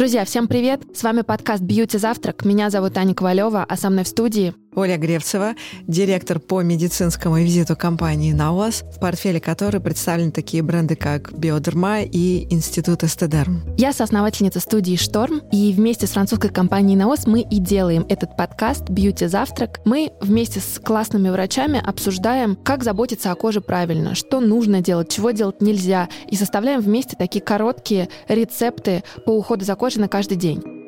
Друзья, всем привет! С вами подкаст «Бьюти Завтрак». Меня зовут Аня Ковалева, а со мной в студии Оля Гревцева, директор по медицинскому визиту компании «Наос», в портфеле которой представлены такие бренды, как «Биодерма» и Институт Эстедерм. Я соосновательница студии «Шторм», и вместе с французской компанией «Наос» мы и делаем этот подкаст «Бьюти Завтрак». Мы вместе с классными врачами обсуждаем, как заботиться о коже правильно, что нужно делать, чего делать нельзя, и составляем вместе такие короткие рецепты по уходу за кожей на каждый день.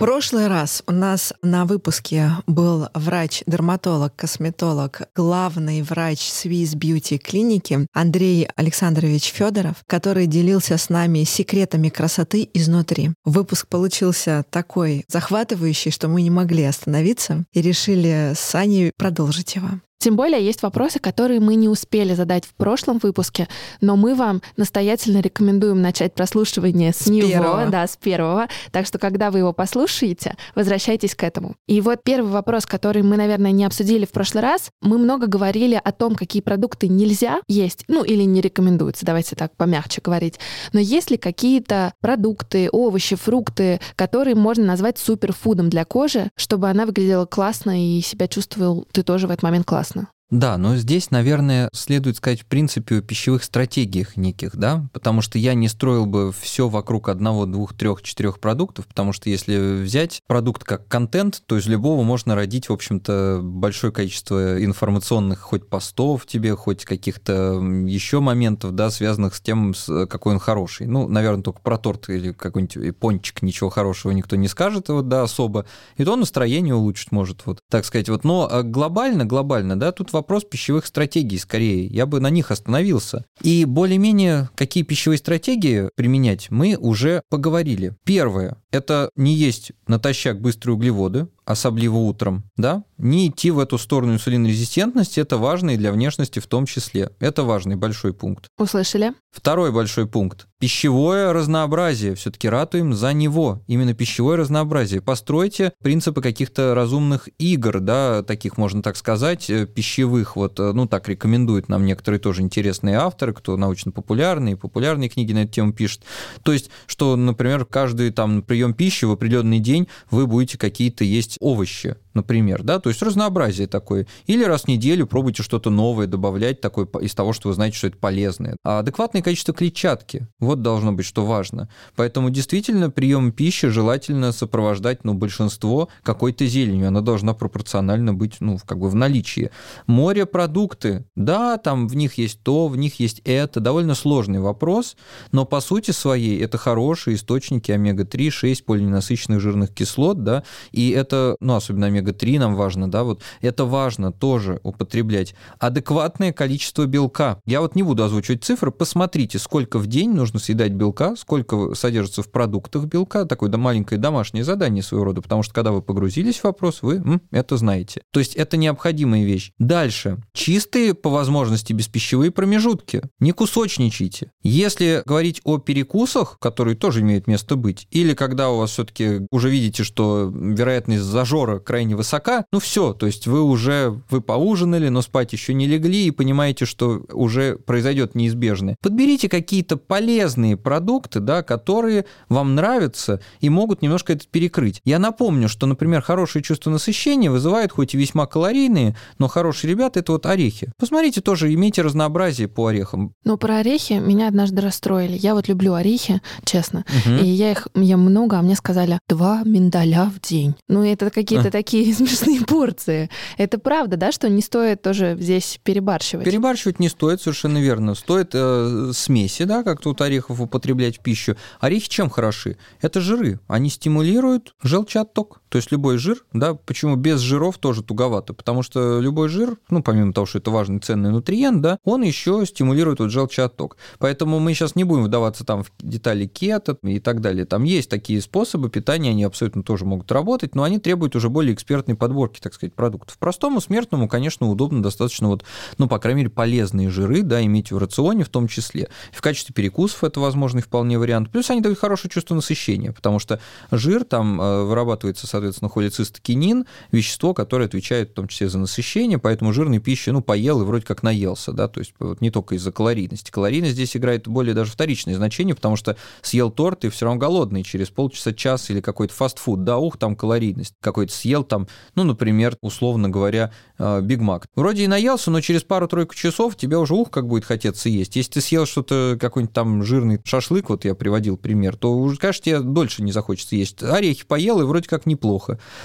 Прошлый раз у нас на выпуске был врач-дерматолог, косметолог, главный врач Swiss Beauty клиники Андрей Александрович Федоров, который делился с нами секретами красоты изнутри. Выпуск получился такой захватывающий, что мы не могли остановиться и решили с Аней продолжить его. Тем более есть вопросы, которые мы не успели задать в прошлом выпуске, но мы вам настоятельно рекомендуем начать прослушивание с, с него, первого. да, с первого. Так что, когда вы его послушаете, возвращайтесь к этому. И вот первый вопрос, который мы, наверное, не обсудили в прошлый раз. Мы много говорили о том, какие продукты нельзя есть, ну или не рекомендуется, давайте так помягче говорить. Но есть ли какие-то продукты, овощи, фрукты, которые можно назвать суперфудом для кожи, чтобы она выглядела классно и себя чувствовал ты тоже в этот момент классно? Да, но здесь, наверное, следует сказать в принципе о пищевых стратегиях неких, да, потому что я не строил бы все вокруг одного, двух, трех, четырех продуктов, потому что если взять продукт как контент, то из любого можно родить, в общем-то, большое количество информационных хоть постов тебе, хоть каких-то еще моментов, да, связанных с тем, какой он хороший. Ну, наверное, только про торт или какой-нибудь пончик ничего хорошего никто не скажет, вот, да, особо, и то настроение улучшить может, вот, так сказать, вот, но а, глобально, глобально, да, тут пищевых стратегий скорее. Я бы на них остановился. И более-менее какие пищевые стратегии применять, мы уже поговорили. Первое – это не есть натощак быстрые углеводы, особливо утром, да, не идти в эту сторону инсулинорезистентности, это важно и для внешности в том числе. Это важный большой пункт. Услышали? Второй большой пункт. Пищевое разнообразие. Все-таки ратуем за него. Именно пищевое разнообразие. Постройте принципы каких-то разумных игр, да, таких, можно так сказать, э, пищевых. Вот, э, ну, так рекомендуют нам некоторые тоже интересные авторы, кто научно-популярные, популярные книги на эту тему пишет. То есть, что, например, каждый там прием пищи в определенный день вы будете какие-то есть овощи, например, да, то есть разнообразие такое. Или раз в неделю пробуйте что-то новое добавлять такое из того, что вы знаете, что это полезное. А адекватное количество клетчатки, вот должно быть, что важно. Поэтому действительно прием пищи желательно сопровождать, ну, большинство какой-то зеленью, она должна пропорционально быть, ну, как бы в наличии. Морепродукты, да, там в них есть то, в них есть это, довольно сложный вопрос, но по сути своей это хорошие источники омега-3, 6 полиненасыщенных жирных кислот, да, и это ну, особенно омега-3 нам важно, да, вот это важно тоже употреблять. Адекватное количество белка. Я вот не буду озвучивать цифры, посмотрите, сколько в день нужно съедать белка, сколько содержится в продуктах белка, такое да, маленькое домашнее задание своего рода, потому что когда вы погрузились в вопрос, вы м, это знаете. То есть это необходимая вещь. Дальше. Чистые, по возможности, беспищевые промежутки. Не кусочничайте. Если говорить о перекусах, которые тоже имеют место быть, или когда у вас все-таки уже видите, что вероятность зажора крайне высока, ну все, то есть вы уже, вы поужинали, но спать еще не легли и понимаете, что уже произойдет неизбежное. Подберите какие-то полезные продукты, да, которые вам нравятся и могут немножко это перекрыть. Я напомню, что, например, хорошее чувство насыщения вызывает хоть и весьма калорийные, но хорошие ребята это вот орехи. Посмотрите тоже, имейте разнообразие по орехам. Ну, про орехи меня однажды расстроили. Я вот люблю орехи, честно, угу. и я их ем много, а мне сказали два миндаля в день. Ну, это какие-то а. такие смешные порции. Это правда, да, что не стоит тоже здесь перебарщивать? Перебарщивать не стоит, совершенно верно. Стоит э, смеси, да, как тут орехов употреблять в пищу. Орехи чем хороши? Это жиры. Они стимулируют желчеотток. То есть любой жир, да, почему без жиров тоже туговато? Потому что любой жир, ну, помимо того, что это важный ценный нутриент, да, он еще стимулирует вот желчеотток. Поэтому мы сейчас не будем вдаваться там в детали кето и так далее. Там есть такие способы питания, они абсолютно тоже могут работать, но они требуют уже более экспертной подборки, так сказать, продуктов. Простому смертному, конечно, удобно достаточно вот, ну, по крайней мере, полезные жиры, да, иметь в рационе в том числе. В качестве перекусов это возможный вполне вариант. Плюс они дают хорошее чувство насыщения, потому что жир там э, вырабатывается, соответственно, холецистокинин, вещество, которое отвечает в том числе за насыщение, поэтому жирной пищи, ну, поел и вроде как наелся, да, то есть вот не только из-за калорийности. Калорийность здесь играет более даже вторичное значение, потому что съел торт и все равно голодный через полчаса, час или какой-то фастфуд, да, ух, там калорийность. Какой-то съел там, ну, например, условно говоря, Биг Мак. Вроде и наелся, но через пару-тройку часов тебе уже ух, как будет хотеться есть. Если ты съел что-то, какой-нибудь там жирный шашлык, вот я приводил пример, то уже, конечно, тебе дольше не захочется есть. Орехи поел, и вроде как неплохо.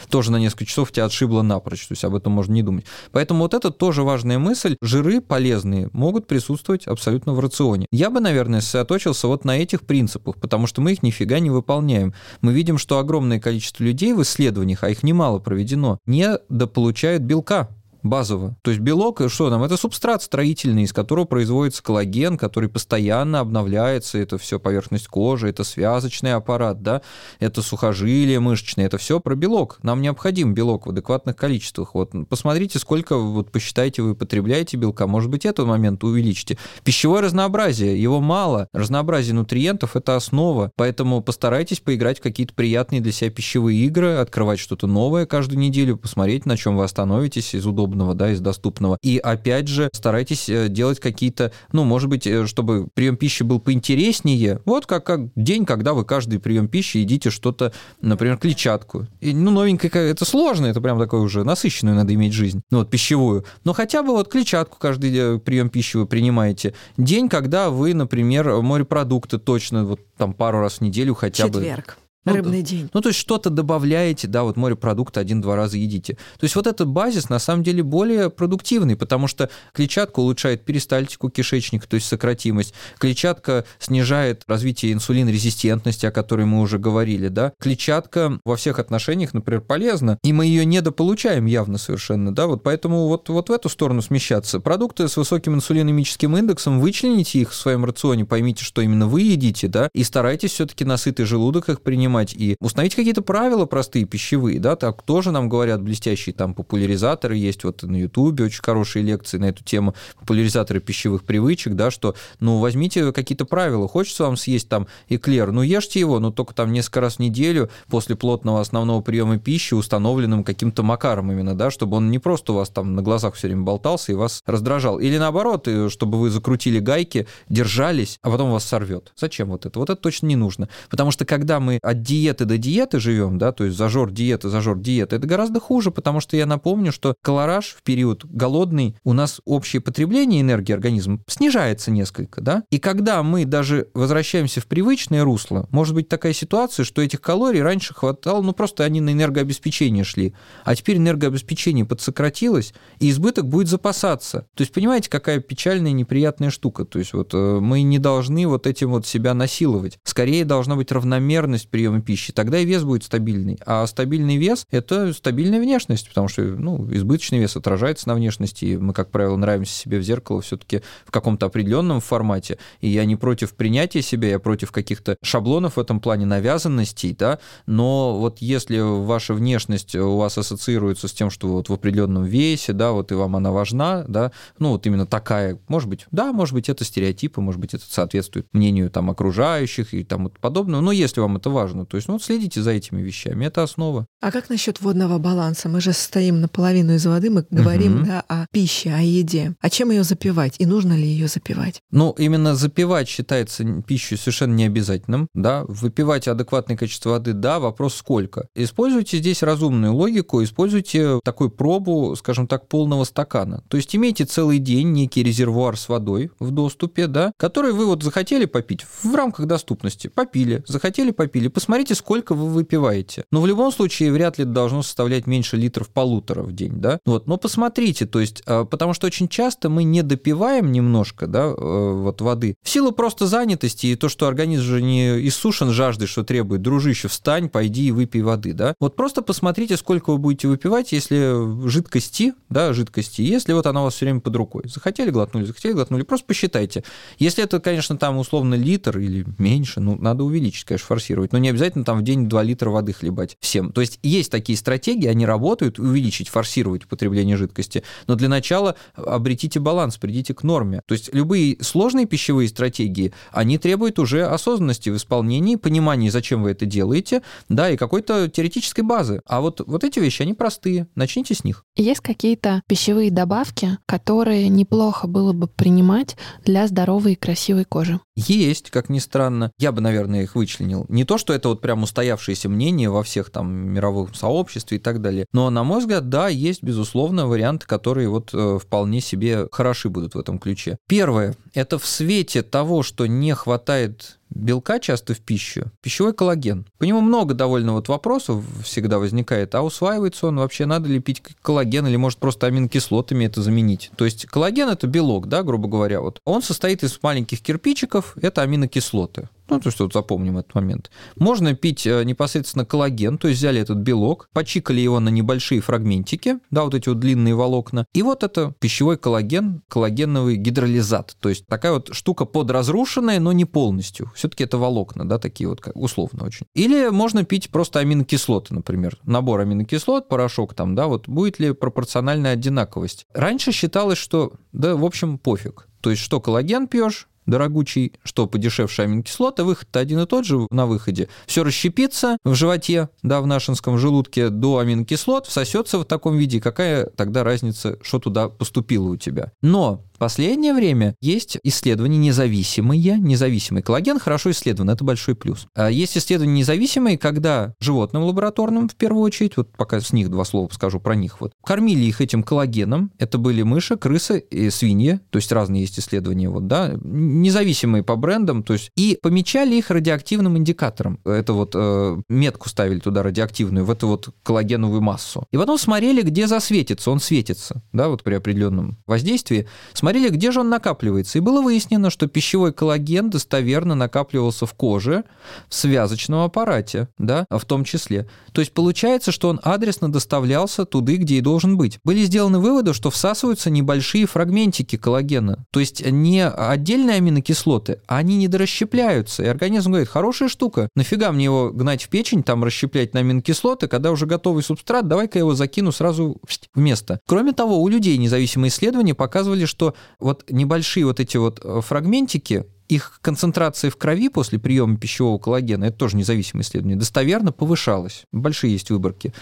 Тоже на несколько часов тебя отшибло напрочь, то есть об этом можно не думать. Поэтому вот это тоже важная мысль. Жиры полезные могут присутствовать абсолютно в рационе. Я бы, наверное, сосредоточился вот на этих принципах, потому что мы их нифига не выполняем. Мы видим, что огромное количество людей в исследованиях, а их немало проведено, не дополучают белка базово. То есть белок, что там, это субстрат строительный, из которого производится коллаген, который постоянно обновляется, это все поверхность кожи, это связочный аппарат, да, это сухожилие мышечное, это все про белок. Нам необходим белок в адекватных количествах. Вот посмотрите, сколько, вот посчитайте, вы потребляете белка, может быть, этот момент увеличите. Пищевое разнообразие, его мало, разнообразие нутриентов – это основа, поэтому постарайтесь поиграть в какие-то приятные для себя пищевые игры, открывать что-то новое каждую неделю, посмотреть, на чем вы остановитесь из удобного удобного, да, из доступного. И опять же, старайтесь э, делать какие-то, ну, может быть, э, чтобы прием пищи был поинтереснее. Вот как, как день, когда вы каждый прием пищи едите что-то, например, клетчатку. И, ну, новенькое, это сложно, это прям такое уже насыщенную надо иметь жизнь, ну, вот пищевую. Но хотя бы вот клетчатку каждый э, прием пищи вы принимаете. День, когда вы, например, морепродукты точно вот там пару раз в неделю хотя Четверг. бы... Четверг. Ну, Рыбный день. Ну, то есть что-то добавляете, да, вот морепродукты один-два раза едите. То есть вот этот базис на самом деле более продуктивный, потому что клетчатка улучшает перистальтику кишечника, то есть сократимость. Клетчатка снижает развитие инсулинорезистентности, о которой мы уже говорили, да. Клетчатка во всех отношениях, например, полезна, и мы ее недополучаем явно совершенно, да, вот поэтому вот, вот в эту сторону смещаться. Продукты с высоким инсулиномическим индексом, вычлените их в своем рационе, поймите, что именно вы едите, да, и старайтесь все-таки на сытый желудок их принимать понимать и установить какие-то правила простые пищевые, да, так тоже нам говорят блестящие там популяризаторы, есть вот на Ютубе очень хорошие лекции на эту тему, популяризаторы пищевых привычек, да, что, ну, возьмите какие-то правила, хочется вам съесть там эклер, ну, ешьте его, но только там несколько раз в неделю после плотного основного приема пищи установленным каким-то макаром именно, да, чтобы он не просто у вас там на глазах все время болтался и вас раздражал. Или наоборот, чтобы вы закрутили гайки, держались, а потом вас сорвет. Зачем вот это? Вот это точно не нужно. Потому что когда мы от диеты до диеты живем, да, то есть зажор диеты, зажор диеты, это гораздо хуже, потому что я напомню, что колораж в период голодный у нас общее потребление энергии организма снижается несколько, да, и когда мы даже возвращаемся в привычное русло, может быть такая ситуация, что этих калорий раньше хватало, ну просто они на энергообеспечение шли, а теперь энергообеспечение подсократилось, и избыток будет запасаться. То есть понимаете, какая печальная неприятная штука, то есть вот э, мы не должны вот этим вот себя насиловать, скорее должна быть равномерность приема приема пищи, тогда и вес будет стабильный. А стабильный вес – это стабильная внешность, потому что ну, избыточный вес отражается на внешности, и мы, как правило, нравимся себе в зеркало все-таки в каком-то определенном формате. И я не против принятия себя, я против каких-то шаблонов в этом плане, навязанностей, да, но вот если ваша внешность у вас ассоциируется с тем, что вот в определенном весе, да, вот и вам она важна, да, ну вот именно такая, может быть, да, может быть, это стереотипы, может быть, это соответствует мнению там окружающих и вот подобное, но если вам это важно, то есть, ну, следите за этими вещами, это основа. А как насчет водного баланса? Мы же состоим наполовину из воды, мы говорим угу. да, о пище, о еде. А чем ее запивать? И нужно ли ее запивать? Ну, именно запивать считается пищей совершенно необязательным, да. Выпивать адекватное количество воды, да, вопрос сколько. Используйте здесь разумную логику, используйте такую пробу, скажем так, полного стакана. То есть имейте целый день некий резервуар с водой в доступе, да, который вы вот захотели попить в рамках доступности, попили, захотели попили, посмотрите, сколько вы выпиваете. Но в любом случае вряд ли должно составлять меньше литров полутора в день, да. Вот, но посмотрите, то есть, а, потому что очень часто мы не допиваем немножко, да, э, вот воды, в силу просто занятости и то, что организм же не иссушен жаждой, что требует, дружище, встань, пойди и выпей воды, да. Вот просто посмотрите, сколько вы будете выпивать, если жидкости, да, жидкости, если вот она у вас все время под рукой. Захотели, глотнули, захотели, глотнули, просто посчитайте. Если это, конечно, там условно литр или меньше, ну, надо увеличить, конечно, форсировать, но не обязательно там в день 2 литра воды хлебать всем. То есть есть такие стратегии, они работают, увеличить, форсировать потребление жидкости, но для начала обретите баланс, придите к норме. То есть любые сложные пищевые стратегии, они требуют уже осознанности в исполнении, понимания, зачем вы это делаете, да, и какой-то теоретической базы. А вот, вот эти вещи, они простые. Начните с них. Есть какие-то пищевые добавки, которые неплохо было бы принимать для здоровой и красивой кожи? Есть, как ни странно. Я бы, наверное, их вычленил. Не то, что это вот прям устоявшееся мнение во всех там мировых сообществе и так далее. Но, на мой взгляд, да, есть, безусловно, варианты, которые вот э, вполне себе хороши будут в этом ключе. Первое. Это в свете того, что не хватает белка часто в пищу, пищевой коллаген. По нему много довольно вот вопросов всегда возникает, а усваивается он вообще, надо ли пить коллаген или может просто аминокислотами это заменить. То есть коллаген это белок, да, грубо говоря, вот. Он состоит из маленьких кирпичиков, это аминокислоты. Ну, то, что вот запомним этот момент. Можно пить э, непосредственно коллаген, то есть взяли этот белок, почикали его на небольшие фрагментики, да, вот эти вот длинные волокна, и вот это пищевой коллаген, коллагеновый гидролизат, то есть такая вот штука подразрушенная, но не полностью. Все-таки это волокна, да, такие вот, как, условно очень. Или можно пить просто аминокислоты, например. Набор аминокислот, порошок там, да, вот будет ли пропорциональная одинаковость. Раньше считалось, что, да, в общем, пофиг. То есть, что коллаген пьешь, дорогучий, что подешевшая аминокислота, выход-то один и тот же на выходе. Все расщепится в животе, да, в нашинском желудке до аминокислот, всосется в таком виде. Какая тогда разница, что туда поступило у тебя? Но в последнее время есть исследования независимые. Независимый коллаген хорошо исследован, это большой плюс. А есть исследования независимые, когда животным лабораторным, в первую очередь, вот пока с них два слова скажу про них, вот, кормили их этим коллагеном. Это были мыши, крысы и свиньи, то есть разные есть исследования, вот, да, независимые по брендам, то есть, и помечали их радиоактивным индикатором. Это вот э, метку ставили туда радиоактивную, в эту вот коллагеновую массу. И потом смотрели, где засветится, он светится, да, вот при определенном воздействии Смотрели, где же он накапливается. И было выяснено, что пищевой коллаген достоверно накапливался в коже, в связочном аппарате, да, в том числе. То есть получается, что он адресно доставлялся туда, где и должен быть. Были сделаны выводы, что всасываются небольшие фрагментики коллагена. То есть не отдельные аминокислоты, а они не дорасщепляются. И организм говорит, хорошая штука, нафига мне его гнать в печень, там расщеплять на аминокислоты, когда уже готовый субстрат, давай-ка я его закину сразу в место. Кроме того, у людей независимые исследования показывали, что вот небольшие вот эти вот э, фрагментики, их концентрация в крови после приема пищевого коллагена, это тоже независимое исследование, достоверно повышалась. Большие есть выборки.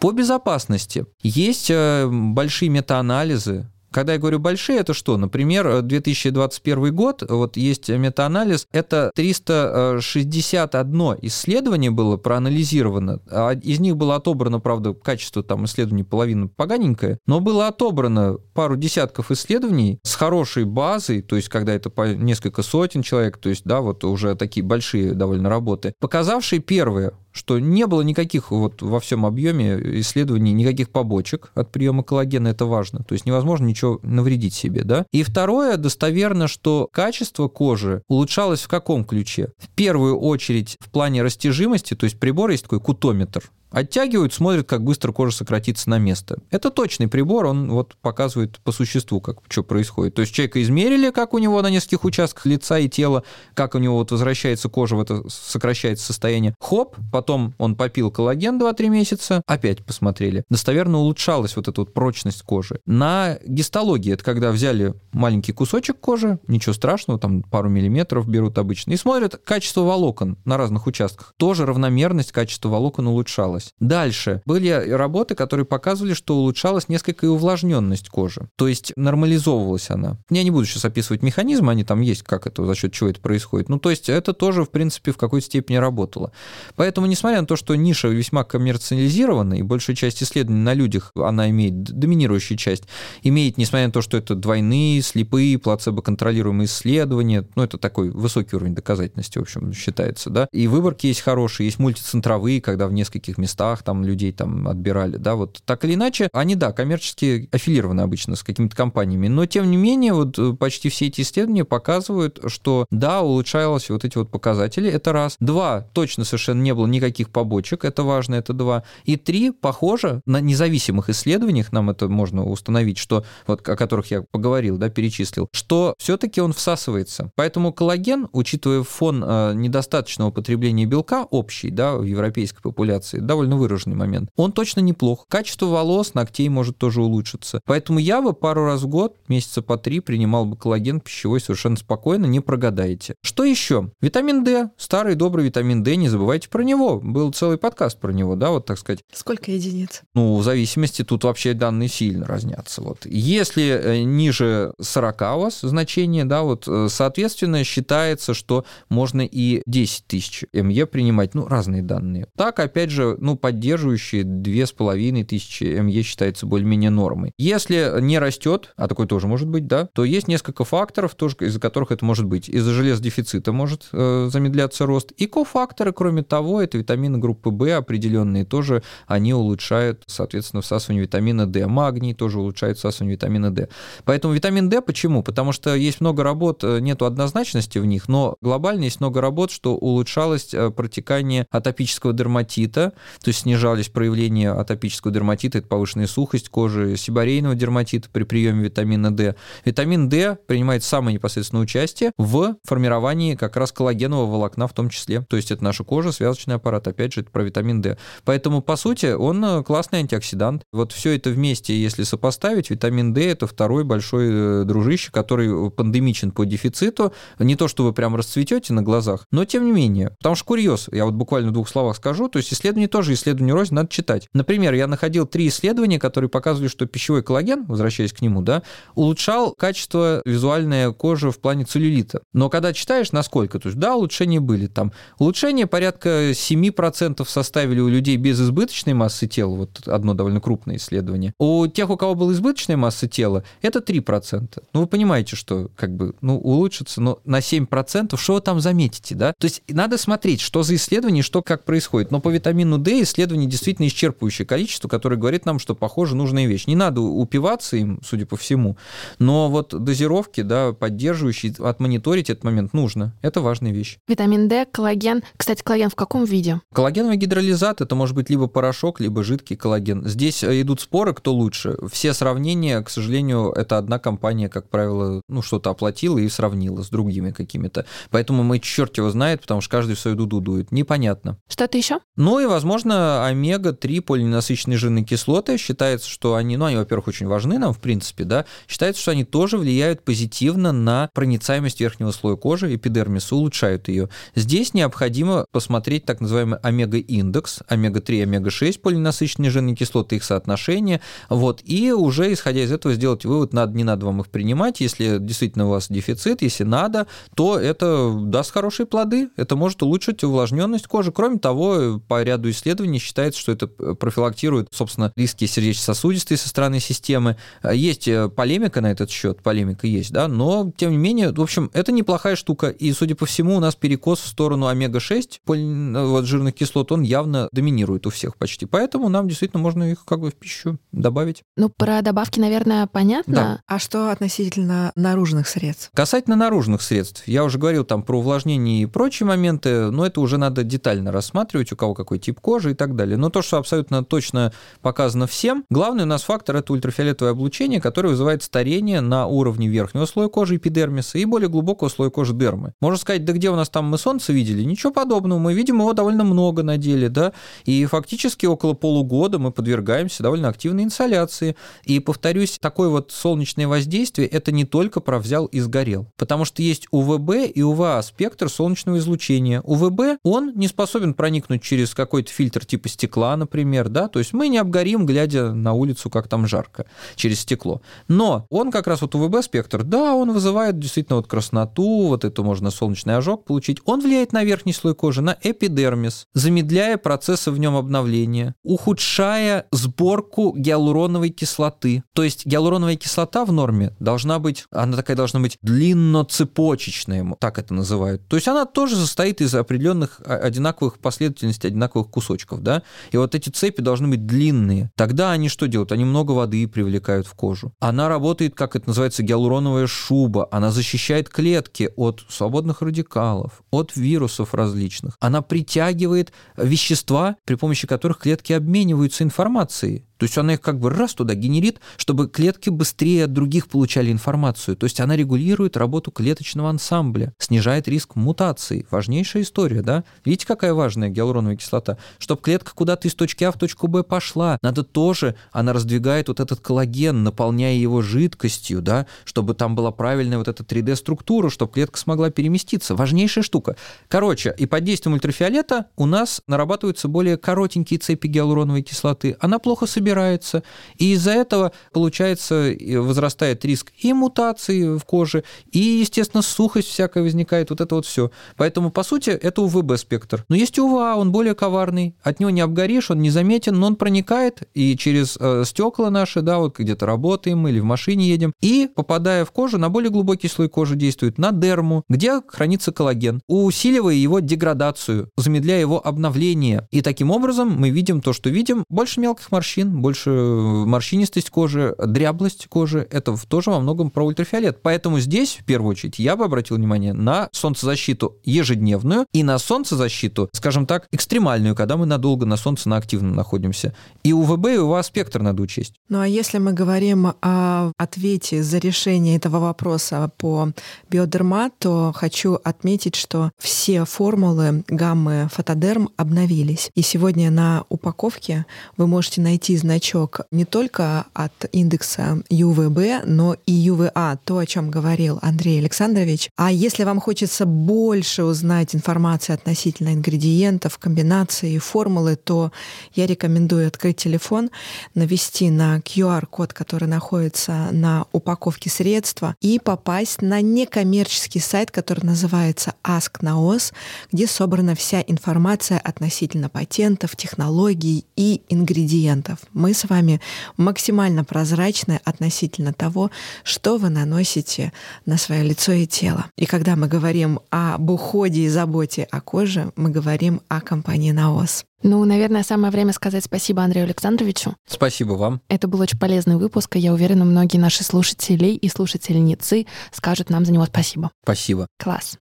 По безопасности есть э, большие метаанализы, когда я говорю большие, это что? Например, 2021 год, вот есть метаанализ, это 361 исследование было проанализировано, а из них было отобрано, правда, качество там исследований половина поганенькое, но было отобрано пару десятков исследований с хорошей базой, то есть когда это по несколько сотен человек, то есть, да, вот уже такие большие довольно работы, показавшие первое, что не было никаких вот во всем объеме исследований, никаких побочек от приема коллагена, это важно. То есть невозможно ничего навредить себе, да. И второе, достоверно, что качество кожи улучшалось в каком ключе? В первую очередь в плане растяжимости, то есть прибор есть такой кутометр, Оттягивают, смотрят, как быстро кожа сократится на место. Это точный прибор, он вот показывает по существу, как что происходит. То есть человека измерили, как у него на нескольких участках лица и тела, как у него вот возвращается кожа в это сокращается состояние. Хоп, потом он попил коллаген 2-3 месяца, опять посмотрели. Достоверно улучшалась вот эта вот прочность кожи. На гистологии, это когда взяли маленький кусочек кожи, ничего страшного, там пару миллиметров берут обычно, и смотрят качество волокон на разных участках. Тоже равномерность качества волокон улучшалась улучшалось. Дальше были работы, которые показывали, что улучшалась несколько и увлажненность кожи. То есть нормализовывалась она. Я не буду сейчас описывать механизмы, они там есть, как это, за счет чего это происходит. Ну, то есть это тоже, в принципе, в какой-то степени работало. Поэтому, несмотря на то, что ниша весьма коммерциализирована, и большая часть исследований на людях, она имеет, доминирующая часть, имеет, несмотря на то, что это двойные, слепые, плацебо-контролируемые исследования, ну, это такой высокий уровень доказательности, в общем, считается, да. И выборки есть хорошие, есть мультицентровые, когда в нескольких местах местах там людей там отбирали, да, вот так или иначе, они, да, коммерчески аффилированы обычно с какими-то компаниями, но тем не менее вот э, почти все эти исследования показывают, что да, улучшалось вот эти вот показатели, это раз. Два, точно совершенно не было никаких побочек, это важно, это два. И три, похоже, на независимых исследованиях нам это можно установить, что вот о которых я поговорил, да, перечислил, что все-таки он всасывается. Поэтому коллаген, учитывая фон э, недостаточного потребления белка общий, да, в европейской популяции, довольно выраженный момент, он точно неплох. Качество волос, ногтей может тоже улучшиться. Поэтому я бы пару раз в год, месяца по три, принимал бы коллаген пищевой совершенно спокойно, не прогадаете. Что еще? Витамин D, старый добрый витамин D, не забывайте про него. Был целый подкаст про него, да, вот так сказать. Сколько единиц? Ну, в зависимости, тут вообще данные сильно разнятся. Вот. Если э, ниже 40 у вас значение, да, вот, э, соответственно, считается, что можно и 10 тысяч МЕ принимать, ну, разные данные. Так, опять же, ну, поддерживающие 2,5 тысячи МЕ считается более-менее нормой. Если не растет, а такой тоже может быть, да, то есть несколько факторов, тоже из-за которых это может быть. Из-за железодефицита может э, замедляться рост. И кофакторы, кроме того, это витамины группы В определенные, тоже они улучшают, соответственно, всасывание витамина D. Магний тоже улучшает всасывание витамина D. Поэтому витамин D почему? Потому что есть много работ, э, нету однозначности в них, но глобально есть много работ, что улучшалось э, протекание атопического дерматита, то есть снижались проявления атопического дерматита, это повышенная сухость кожи, сибарейного дерматита при приеме витамина D. Витамин D принимает самое непосредственное участие в формировании как раз коллагенового волокна в том числе. То есть это наша кожа, связочный аппарат, опять же, это про витамин D. Поэтому, по сути, он э, классный антиоксидант. Вот все это вместе, если сопоставить, витамин D это второй большой э, дружище, который пандемичен по дефициту. Не то, что вы прям расцветете на глазах, но тем не менее. Потому что курьез, я вот буквально в двух словах скажу, то есть исследования тоже, исследования рознь надо читать. Например, я находил три исследования, которые показывали, что пищевой коллаген, возвращаясь к нему, да, улучшал качество визуальной кожи в плане целлюлита. Но когда читаешь, насколько, то есть да, улучшения были там. Улучшения порядка 7% составили у людей без избыточной массы тела, вот одно довольно крупное исследование. У тех, у кого была избыточная масса тела, это 3%. Ну, вы понимаете, что как бы, ну, улучшится, но на 7%, что вы там заметите, да? То есть надо смотреть, что за исследование, что как происходит. Но по витамину D исследование действительно исчерпывающее количество, которое говорит нам, что, похоже, нужная вещь. Не надо упиваться им, судя по всему, но вот дозировки, да, поддерживающие, отмониторить этот момент нужно. Это важная вещь. Витамин D, коллаген. Кстати, коллаген в каком виде? Коллагеновый гидролизат – это может быть либо порошок, либо жидкий коллаген. Здесь э, идут споры, кто лучше. Все сравнения, к сожалению, это одна компания, как правило, ну, что-то оплатила и сравнила с другими какими-то. Поэтому мы черт его знает, потому что каждый в свою дуду дует. Непонятно. Что-то еще? Ну и, возможно, омега-3 полиненасыщенные жирные кислоты. Считается, что они, ну, они, во-первых, очень важны нам, в принципе, да. Считается, что они тоже влияют позитивно на проницаемость верхнего слоя кожи, эпидермиса, улучшают ее. Здесь необходимо посмотреть так называемый омега-индекс, омега-3, омега-6 полиненасыщенные жирные кислоты, их соотношение, вот, и уже, исходя из этого, сделать вывод, надо, не надо вам их принимать, если действительно у вас дефицит, если надо, то это даст хорошие плоды, это может улучшить увлажненность кожи. Кроме того, по ряду исследований считается, что это профилактирует, собственно, риски сердечно-сосудистой со стороны системы. Есть э, полемика на этот счет, полемика есть, да, но, тем не менее, в общем, это неплохая штука, и, судя по всему, у нас перекос в сторону омега-6, вот, жирных кислот, он явно доминирует у всех почти, поэтому нам действительно можно их как бы в пищу добавить. Ну, про добавки, наверное, понятно. Да. А что относительно наружных средств? Касательно наружных средств, я уже говорил там про увлажнение и прочие моменты, но это уже надо детально рассматривать, у кого какой тип кожи и так далее. Но то, что абсолютно точно показано всем, главный у нас фактор – это ультрафиолетовое облучение, которое вызывает старение на уровне верхнего слоя кожи эпидермиса и более глубокого слоя кожи дермы. Можно сказать, да где у нас там мы солнце видели? Ничего подобного, мы видим его довольно много на деле, да, и фактически около полугода мы подвергаемся довольно активной инсоляции. И, повторюсь, такое вот солнечное воздействие – это не только про взял и сгорел, потому что есть УВБ и УВА спектр солнечного излучения. УВБ, он не способен проникнуть через какой-то фильтр типа стекла, например, да, то есть мы не обгорим, глядя на улицу, как там жарко, через стекло. Но он как раз вот УВБ-спектр, да, он вызывает действительно вот красноту, вот это можно солнечный ожог получить. Он влияет на верхний слой кожи, на эпидермис, замедляя процессы в нем обновления, ухудшая сборку гиалуроновой кислоты. То есть гиалуроновая кислота в норме должна быть, она такая должна быть длинноцепочечная, так это называют. То есть она тоже состоит из определенных одинаковых последовательностей, одинаковых кусочков кусочков, да, и вот эти цепи должны быть длинные. Тогда они что делают? Они много воды привлекают в кожу. Она работает, как это называется, гиалуроновая шуба. Она защищает клетки от свободных радикалов, от вирусов различных. Она притягивает вещества, при помощи которых клетки обмениваются информацией. То есть она их как бы раз туда генерит, чтобы клетки быстрее от других получали информацию. То есть она регулирует работу клеточного ансамбля, снижает риск мутаций. Важнейшая история, да? Видите, какая важная гиалуроновая кислота? Чтобы клетка куда-то из точки А в точку Б пошла, надо тоже, она раздвигает вот этот коллаген, наполняя его жидкостью, да, чтобы там была правильная вот эта 3D-структура, чтобы клетка смогла переместиться. Важнейшая штука. Короче, и под действием ультрафиолета у нас нарабатываются более коротенькие цепи гиалуроновой кислоты. Она плохо собирается собирается. И из-за этого, получается, возрастает риск и мутации в коже, и, естественно, сухость всякая возникает, вот это вот все. Поэтому, по сути, это УВБ-спектр. Но есть УВА, он более коварный, от него не обгоришь, он незаметен, но он проникает и через э, стекла наши, да, вот где-то работаем или в машине едем, и, попадая в кожу, на более глубокий слой кожи действует, на дерму, где хранится коллаген, усиливая его деградацию, замедляя его обновление. И таким образом мы видим то, что видим, больше мелких морщин, больше морщинистость кожи, дряблость кожи. Это тоже во многом про ультрафиолет. Поэтому здесь, в первую очередь, я бы обратил внимание на солнцезащиту ежедневную и на солнцезащиту, скажем так, экстремальную, когда мы надолго на солнце на активном находимся. И УВБ, и УВА-спектр надо учесть. Ну а если мы говорим о ответе за решение этого вопроса по биодерма, то хочу отметить, что все формулы гаммы фотодерм обновились. И сегодня на упаковке вы можете найти значок не только от индекса ЮВБ, но и ЮВА, то, о чем говорил Андрей Александрович. А если вам хочется больше узнать информации относительно ингредиентов, комбинаций и формулы, то я рекомендую открыть телефон, навести на QR-код, который находится на упаковке средства, и попасть на некоммерческий сайт, который называется Ask Naos, где собрана вся информация относительно патентов, технологий и ингредиентов мы с вами максимально прозрачны относительно того, что вы наносите на свое лицо и тело. И когда мы говорим об уходе и заботе о коже, мы говорим о компании Наос. Ну, наверное, самое время сказать спасибо Андрею Александровичу. Спасибо вам. Это был очень полезный выпуск, и я уверена, многие наши слушатели и слушательницы скажут нам за него спасибо. Спасибо. Класс.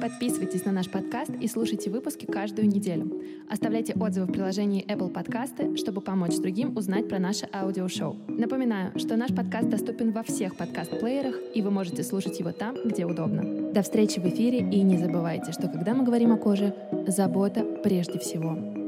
Подписывайтесь на наш подкаст и слушайте выпуски каждую неделю. Оставляйте отзывы в приложении Apple Podcasts, чтобы помочь другим узнать про наше аудиошоу. Напоминаю, что наш подкаст доступен во всех подкаст-плеерах, и вы можете слушать его там, где удобно. До встречи в эфире, и не забывайте, что когда мы говорим о коже, забота прежде всего.